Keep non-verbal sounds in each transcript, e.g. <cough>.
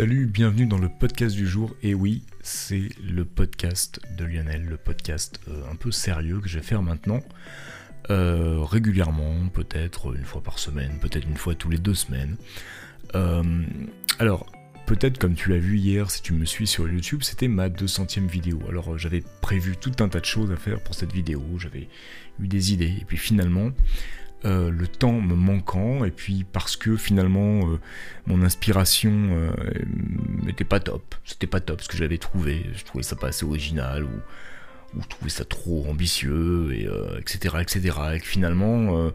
Salut, bienvenue dans le podcast du jour. Et oui, c'est le podcast de Lionel, le podcast euh, un peu sérieux que je vais faire maintenant. Euh, régulièrement, peut-être une fois par semaine, peut-être une fois tous les deux semaines. Euh, alors, peut-être comme tu l'as vu hier, si tu me suis sur YouTube, c'était ma 200ème vidéo. Alors j'avais prévu tout un tas de choses à faire pour cette vidéo, j'avais eu des idées, et puis finalement, euh, le temps me manquant, et puis parce que finalement euh, mon inspiration n'était euh, pas top, c'était pas top ce que j'avais trouvé, je trouvais ça pas assez original, ou, je trouvais ça trop ambitieux, et, etc., etc., et que finalement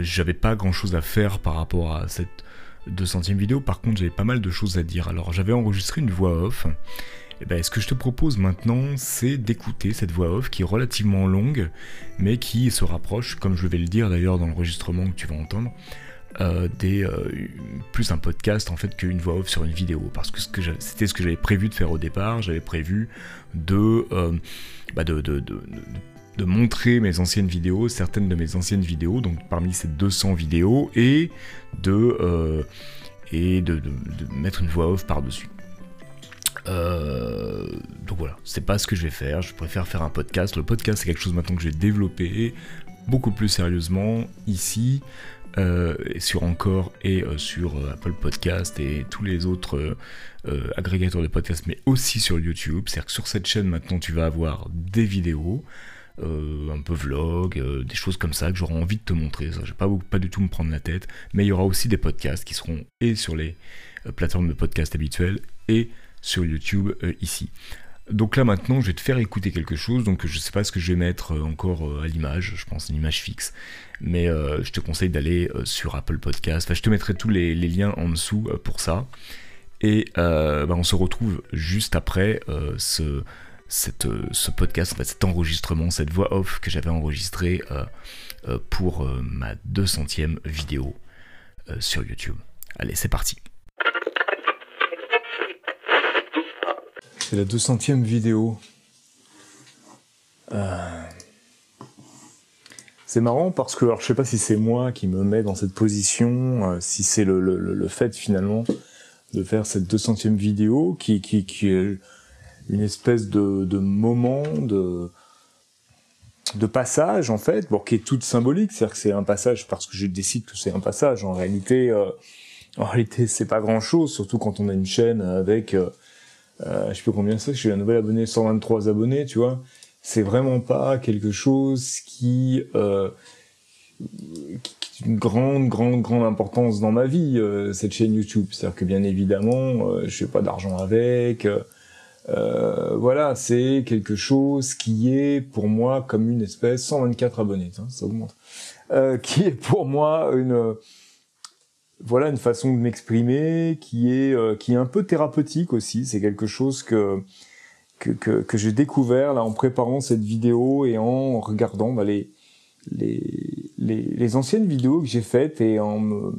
j'avais pas grand chose à faire par rapport à cette 200ème vidéo, par contre j'avais pas mal de choses à dire, alors j'avais enregistré une voix off, et eh ben, ce que je te propose maintenant, c'est d'écouter cette voix off qui est relativement longue, mais qui se rapproche, comme je vais le dire d'ailleurs dans l'enregistrement que tu vas entendre, euh, des, euh, plus un podcast en fait qu'une voix off sur une vidéo. Parce que c'était ce que j'avais prévu de faire au départ. J'avais prévu de, euh, bah de, de, de, de, montrer mes anciennes vidéos certaines de mes anciennes vidéos donc parmi ces 200 vidéos et de et de, mettre une voix off par dessus euh, donc voilà, c'est pas ce que je vais faire, je préfère faire un podcast. Le podcast c'est quelque chose maintenant que j'ai développé beaucoup plus sérieusement ici, euh, sur Encore et euh, sur Apple Podcast et tous les autres agrégateurs de podcasts, mais aussi sur YouTube. C'est-à-dire que sur cette chaîne maintenant tu vas avoir des vidéos. un peu vlog, des choses comme ça que j'aurai envie de te montrer. Ça, je vais pas, pas du tout me prendre la tête, mais il y aura aussi des podcasts qui seront et sur les plateformes de podcast habituelles et sur YouTube euh, ici. Donc là maintenant, je vais te faire écouter quelque chose. Donc je sais pas ce que je vais mettre euh, encore euh, à l'image. Je pense une image fixe. Mais je te conseille d'aller sur Apple Podcast. Enfin, je te mettrai tous les, liens en dessous pour ça. Et bah, on se retrouve juste après ce, ce podcast, en fait, cet enregistrement, cette voix off que j'avais enregistrée pour ma 200e vidéo sur YouTube. Allez, c'est parti. C'est la 200e vidéo. Euh, c'est marrant parce que, alors je sais pas si c'est moi qui me mets dans cette position, euh, si c'est le, fait finalement de faire cette 200e vidéo qui, qui, est une espèce de, moment, de, passage en fait, bon, qui est toute symbolique, c'est-à-dire que c'est un passage parce que je décide que c'est un passage. En réalité, euh, en réalité, c'est pas grand-chose, surtout quand on a une chaîne avec je sais plus combien c'est, je suis un nouvel abonné, 123 abonnés, tu vois. C'est vraiment pas quelque chose qui, euh, qui une grande, grande, grande importance dans ma vie, euh, cette chaîne YouTube. C'est-à-dire que bien évidemment, euh, je fais pas d'argent avec. Euh, voilà, c'est quelque chose qui est pour moi comme une espèce 124 abonnés, hein, ça augmente, qui est pour moi une voilà une façon de m'exprimer qui est euh, qui est un peu thérapeutique aussi. C'est quelque chose que que, que, que j'ai découvert là en préparant cette vidéo et en regardant bah, les, les, les, anciennes vidéos que j'ai faites et en me,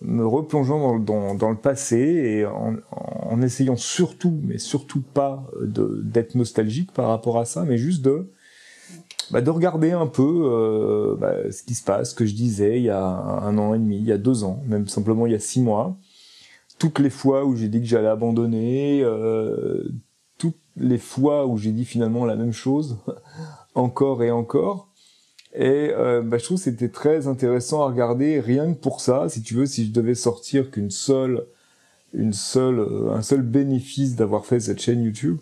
me replongeant dans, dans, dans, le passé et en, en essayant surtout, mais surtout pas d'être nostalgique par rapport à ça, mais juste de bah, de regarder un peu euh, bah, ce qui se passe, ce que je disais il y a un an et demi, il y a deux ans, même simplement il y a six mois. Toutes les fois où j'ai dit que j'allais abandonner, euh, toutes les fois où j'ai dit finalement la même chose, <laughs> encore et encore. Et euh, bah, je trouve que c'était très intéressant à regarder, rien que pour ça, si tu veux, si je devais sortir qu'une seule, une seule, un seul bénéfice d'avoir fait cette chaîne YouTube,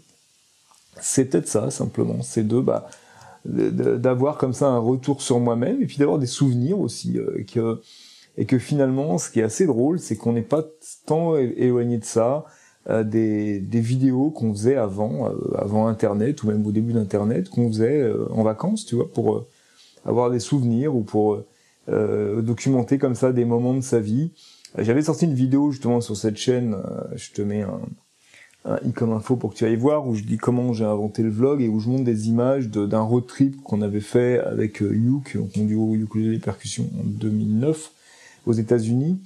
c'est peut-être ça simplement, c'est de bah d'avoir comme ça un retour sur moi-même et puis d'avoir des souvenirs aussi euh, que et que finalement ce qui est assez drôle c'est qu'on n'est pas tant éloigné de ça euh, des, des vidéos qu'on faisait avant euh, avant internet ou même au début d'internet qu'on faisait en vacances tu vois pour avoir des souvenirs ou pour documenter comme ça des moments de sa vie. J'avais sorti une vidéo justement sur cette chaîne je te mets un, comme info pour que tu ailles voir où je dis comment j'ai inventé le vlog et où je montre des images d'un road trip qu'on avait fait avec euh, Youk, on duo ukulélé percussions en 2009 aux États-Unis.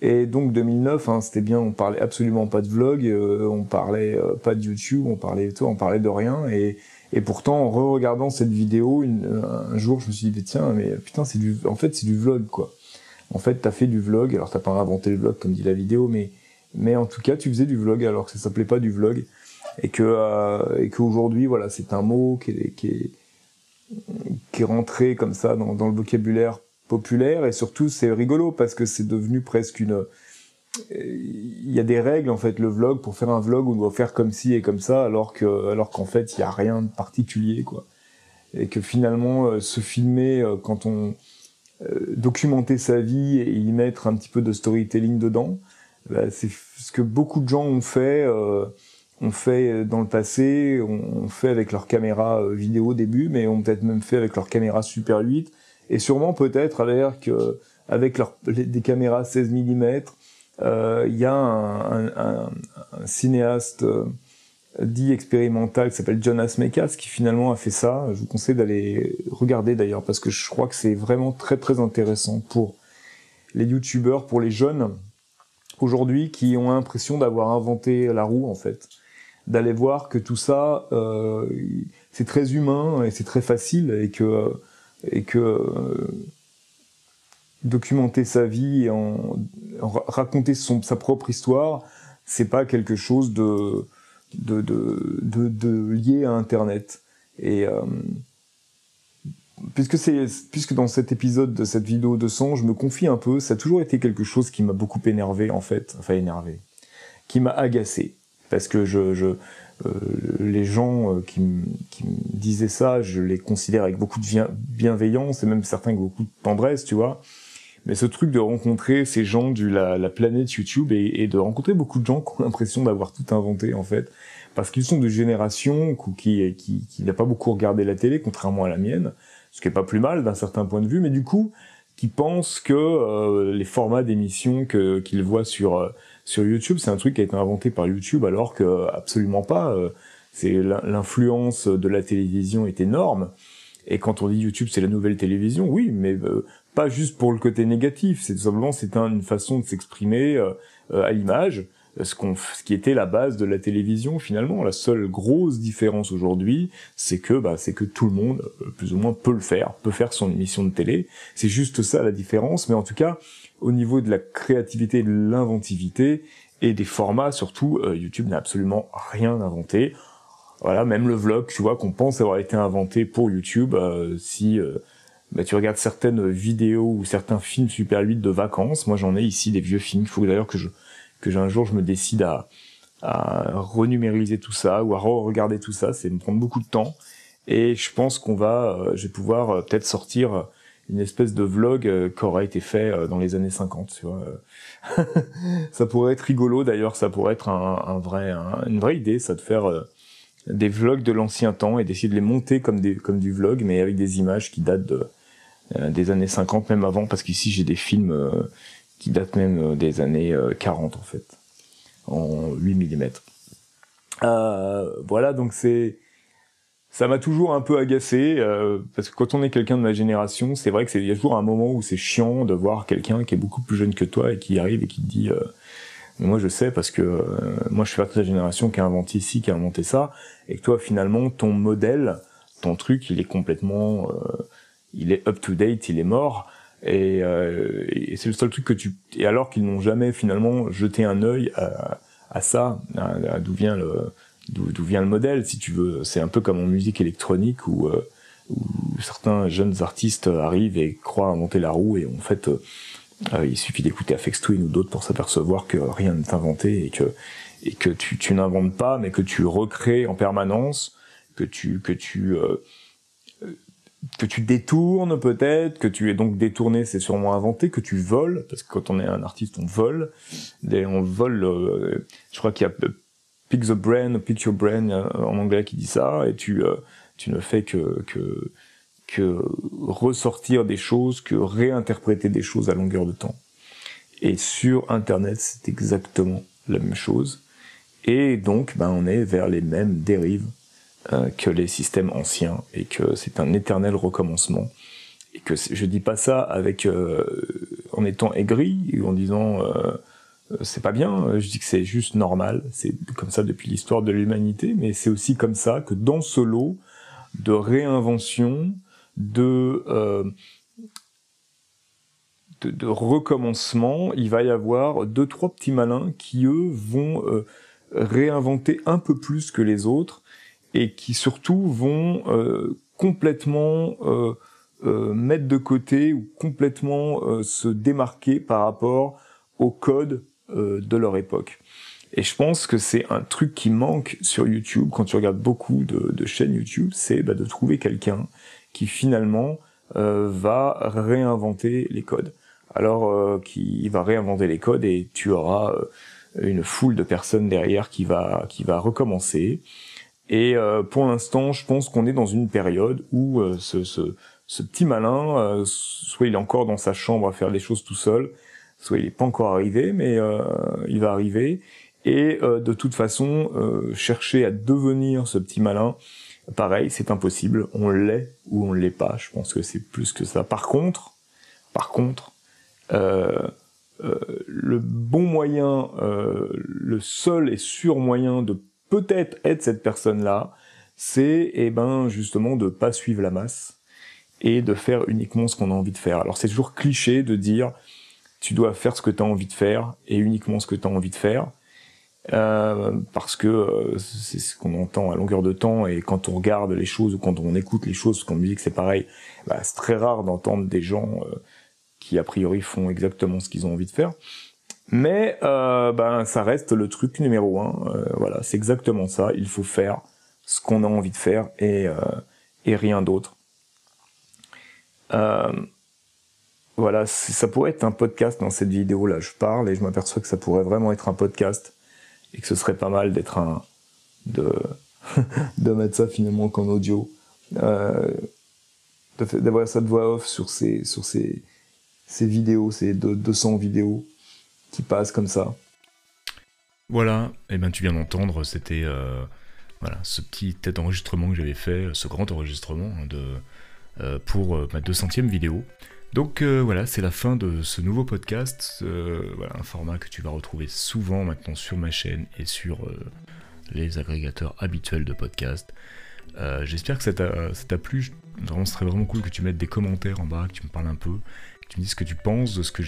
Et donc 2009, hein, c'était bien, on parlait absolument pas de vlog, euh, on parlait euh, pas de YouTube, on parlait on parlait de rien. Et, et pourtant, en re-regardant cette vidéo, une, un jour, je me suis dit tiens, mais putain, c'est du, en fait, c'est du vlog quoi. En fait, t'as fait du vlog. Alors t'as pas inventé le vlog comme dit la vidéo, mais mais en tout cas, tu faisais du vlog alors que ça s'appelait pas du vlog. Et que euh, et qu'aujourd'hui, voilà, c'est un mot qui est, qui est qui est rentré comme ça dans, dans le vocabulaire populaire. Et surtout c'est rigolo parce que c'est devenu presque une il y a des règles en fait le vlog. Pour faire un vlog on doit faire comme ci et comme ça alors que alors qu'en fait il y a rien de particulier quoi. Et que finalement euh, se filmer euh, quand on euh, documenter sa vie et y mettre un petit peu de storytelling dedans bah, c'est ce que beaucoup de gens ont fait ont fait dans le passé ont fait avec leur caméra vidéo au début mais ont peut-être même fait avec leur caméra Super 8 et sûrement peut-être avec avec leur, des caméras 16 mm euh, il y a un, cinéaste euh, dit expérimental qui s'appelle Jonas Mekas qui finalement a fait ça. Je vous conseille d'aller regarder d'ailleurs parce que je crois que c'est vraiment très très intéressant pour les youtubeurs, pour les jeunes aujourd'hui qui ont l'impression d'avoir inventé la roue en fait, d'aller voir que tout ça euh, c'est très humain et c'est très facile et que et que documenter sa vie et en, raconter sa propre histoire, c'est pas quelque chose de, de, de, de, lié à Internet. Et euh, puisque c'est puisque dans cet épisode de cette vidéo de son, je me confie un peu, ça a toujours été quelque chose qui m'a beaucoup énervé en fait, enfin énervé, qui m'a agacé. Parce que je, je euh, les gens euh, qui me disaient ça, je les considère avec beaucoup de bienveillance et même certains avec beaucoup de tendresse, tu vois. Mais ce truc de rencontrer ces gens de la, la planète YouTube et, et, de rencontrer beaucoup de gens qui ont l'impression d'avoir tout inventé en fait, parce qu'ils sont de génération qui, qui, qui n'a pas beaucoup regardé la télé, contrairement à la mienne, ce qui est pas plus mal d'un certain point de vue, mais du coup, qui pensent que euh, les formats d'émissions qu'ils voient sur euh, sur YouTube, c'est un truc qui a été inventé par YouTube, alors que absolument pas. Euh, c'est l'influence de la télévision est énorme. Et quand on dit YouTube, c'est la nouvelle télévision, oui, mais pas juste pour le côté négatif, c'est tout simplement c'est une façon de s'exprimer euh, euh, à l'image, ce, qu'on, ce qui était la base de la télévision finalement. La seule grosse différence aujourd'hui, c'est que bah, c'est que tout le monde, euh, plus ou moins, peut le faire, peut faire son émission de télé. C'est juste ça la différence, mais en tout cas, au niveau de la créativité, de l'inventivité et des formats surtout, YouTube n'a absolument rien inventé. Voilà, même le vlog, tu vois, qu'on pense avoir été inventé pour YouTube, si bah, tu regardes certaines vidéos ou certains films Super 8 de vacances. Moi, j'en ai ici des vieux films. Il faut d'ailleurs que je que un jour je me décide à, à renumériser tout ça ou à re-regarder tout ça. C'est me prendre beaucoup de temps. Et je pense qu'on va, euh, je vais pouvoir euh, peut-être sortir une espèce de vlog euh, qui aura été fait dans les années 50. Tu vois. <laughs> ça pourrait être rigolo d'ailleurs. Ça pourrait être un, vrai, une vraie idée, ça de faire des vlogs de l'ancien temps et d'essayer de les monter comme du vlog, mais avec des images qui datent de euh, des années 50, même avant, parce qu'ici j'ai des films euh, qui datent même euh, des années 40 en fait, en 8 mm. voilà, donc c'est ça m'a toujours un peu agacé parce que quand on est quelqu'un de ma génération, c'est vrai que c'est il y a toujours un moment où c'est chiant de voir quelqu'un qui est beaucoup plus jeune que toi et qui arrive et qui te dit moi je sais parce que moi je suis partie de la génération qui a inventé ci, qui a inventé ça et que toi finalement ton modèle, ton truc, il est complètement il est up to date, il est mort. Et, euh, et c'est le seul truc que tu et alors qu'ils n'ont jamais finalement jeté un œil à, à ça, à, d'où vient le d'où vient le modèle, si tu veux. C'est un peu comme en musique électronique où, euh, où certains jeunes artistes arrivent et croient inventer la roue et en fait euh, euh il suffit d'écouter Afex Twin ou d'autres pour s'apercevoir que rien n'est inventé et que et que tu, tu n'inventes pas mais que tu recrées en permanence, que tu que tu euh, que tu détournes peut-être, que tu es donc détourné, c'est sûrement inventé, que tu voles, parce que quand on est un artiste, on vole, on vole, euh, je crois qu'il y a Pick the Brain, Pick Your Brain euh, en anglais qui dit ça, et tu, euh, tu ne fais que, que, que ressortir des choses, que réinterpréter des choses à longueur de temps. Et sur Internet, c'est exactement la même chose. Et donc, ben, on est vers les mêmes dérives euh, que les systèmes anciens et que c'est un éternel recommencement. Et que je dis pas ça avec euh, en étant aigri en disant euh, c'est pas bien je dis que c'est juste normal. C'est comme ça depuis l'histoire de l'humanité mais c'est aussi comme ça que dans ce lot de réinvention de de, recommencement, il va y avoir deux trois petits malins qui eux vont euh, réinventer un peu plus que les autres et qui surtout vont euh, complètement euh, mettre de côté ou complètement se démarquer par rapport au code de leur époque. Et je pense que c'est un truc qui manque sur YouTube quand tu regardes beaucoup de, chaînes YouTube, c'est bah, de trouver quelqu'un qui finalement euh, va réinventer les codes. Alors euh, qui va réinventer les codes et tu auras euh, une foule de personnes derrière qui va qui va recommencer. Et pour l'instant, je pense qu'on est dans une période où ce, ce, ce, petit malin, soit il est encore dans sa chambre à faire des choses tout seul, soit il n'est pas encore arrivé, mais il va arriver. Et de toute façon, chercher à devenir ce petit malin, Pareil, c'est impossible. On l'est ou on l'est pas. Je pense que c'est plus que ça. Par contre, par contre, euh, euh, le bon moyen, euh, le seul et sûr moyen de peut-être être cette personne-là, c'est eh ben justement de pas suivre la masse et de faire uniquement ce qu'on a envie de faire. Alors c'est toujours cliché de dire tu dois faire ce que tu as envie de faire et uniquement ce que tu as envie de faire. Euh, parce que euh, c'est ce qu'on entend à longueur de temps et quand on regarde les choses ou quand on écoute les choses, qu'on me dit que c'est pareil, bah, c'est très rare d'entendre des gens euh, qui a priori font exactement ce qu'ils ont envie de faire. Mais ben ça reste le truc numéro un. voilà, c'est exactement ça. Il faut faire ce qu'on a envie de faire et et rien d'autre. voilà, ça pourrait être un podcast dans cette vidéo là. Je parle et je m'aperçois que ça pourrait vraiment être un podcast et que ce serait pas mal d'être un de <laughs> de mettre ça finalement qu'en audio euh, d'avoir ça de voix off sur ces sur ces ces vidéos ces 200 vidéos qui passent comme ça voilà et eh ben tu viens d'entendre c'était euh, ce petit tête enregistrement que j'avais fait ce grand enregistrement hein, euh, pour ma 200e vidéo donc euh, voilà, c'est la fin de ce nouveau podcast. Euh, voilà, un format que tu vas retrouver souvent maintenant sur ma chaîne et sur euh, les agrégateurs habituels de podcast. J'espère que ça t'a plu. Vraiment, ce serait vraiment cool que tu mettes des commentaires en bas, que tu me parles un peu, que tu me dises ce que tu penses de ce que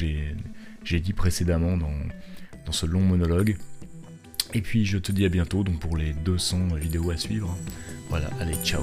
j'ai dit précédemment dans, ce long monologue. Et puis je te dis à bientôt donc pour les 200 vidéos à suivre. Voilà, allez, ciao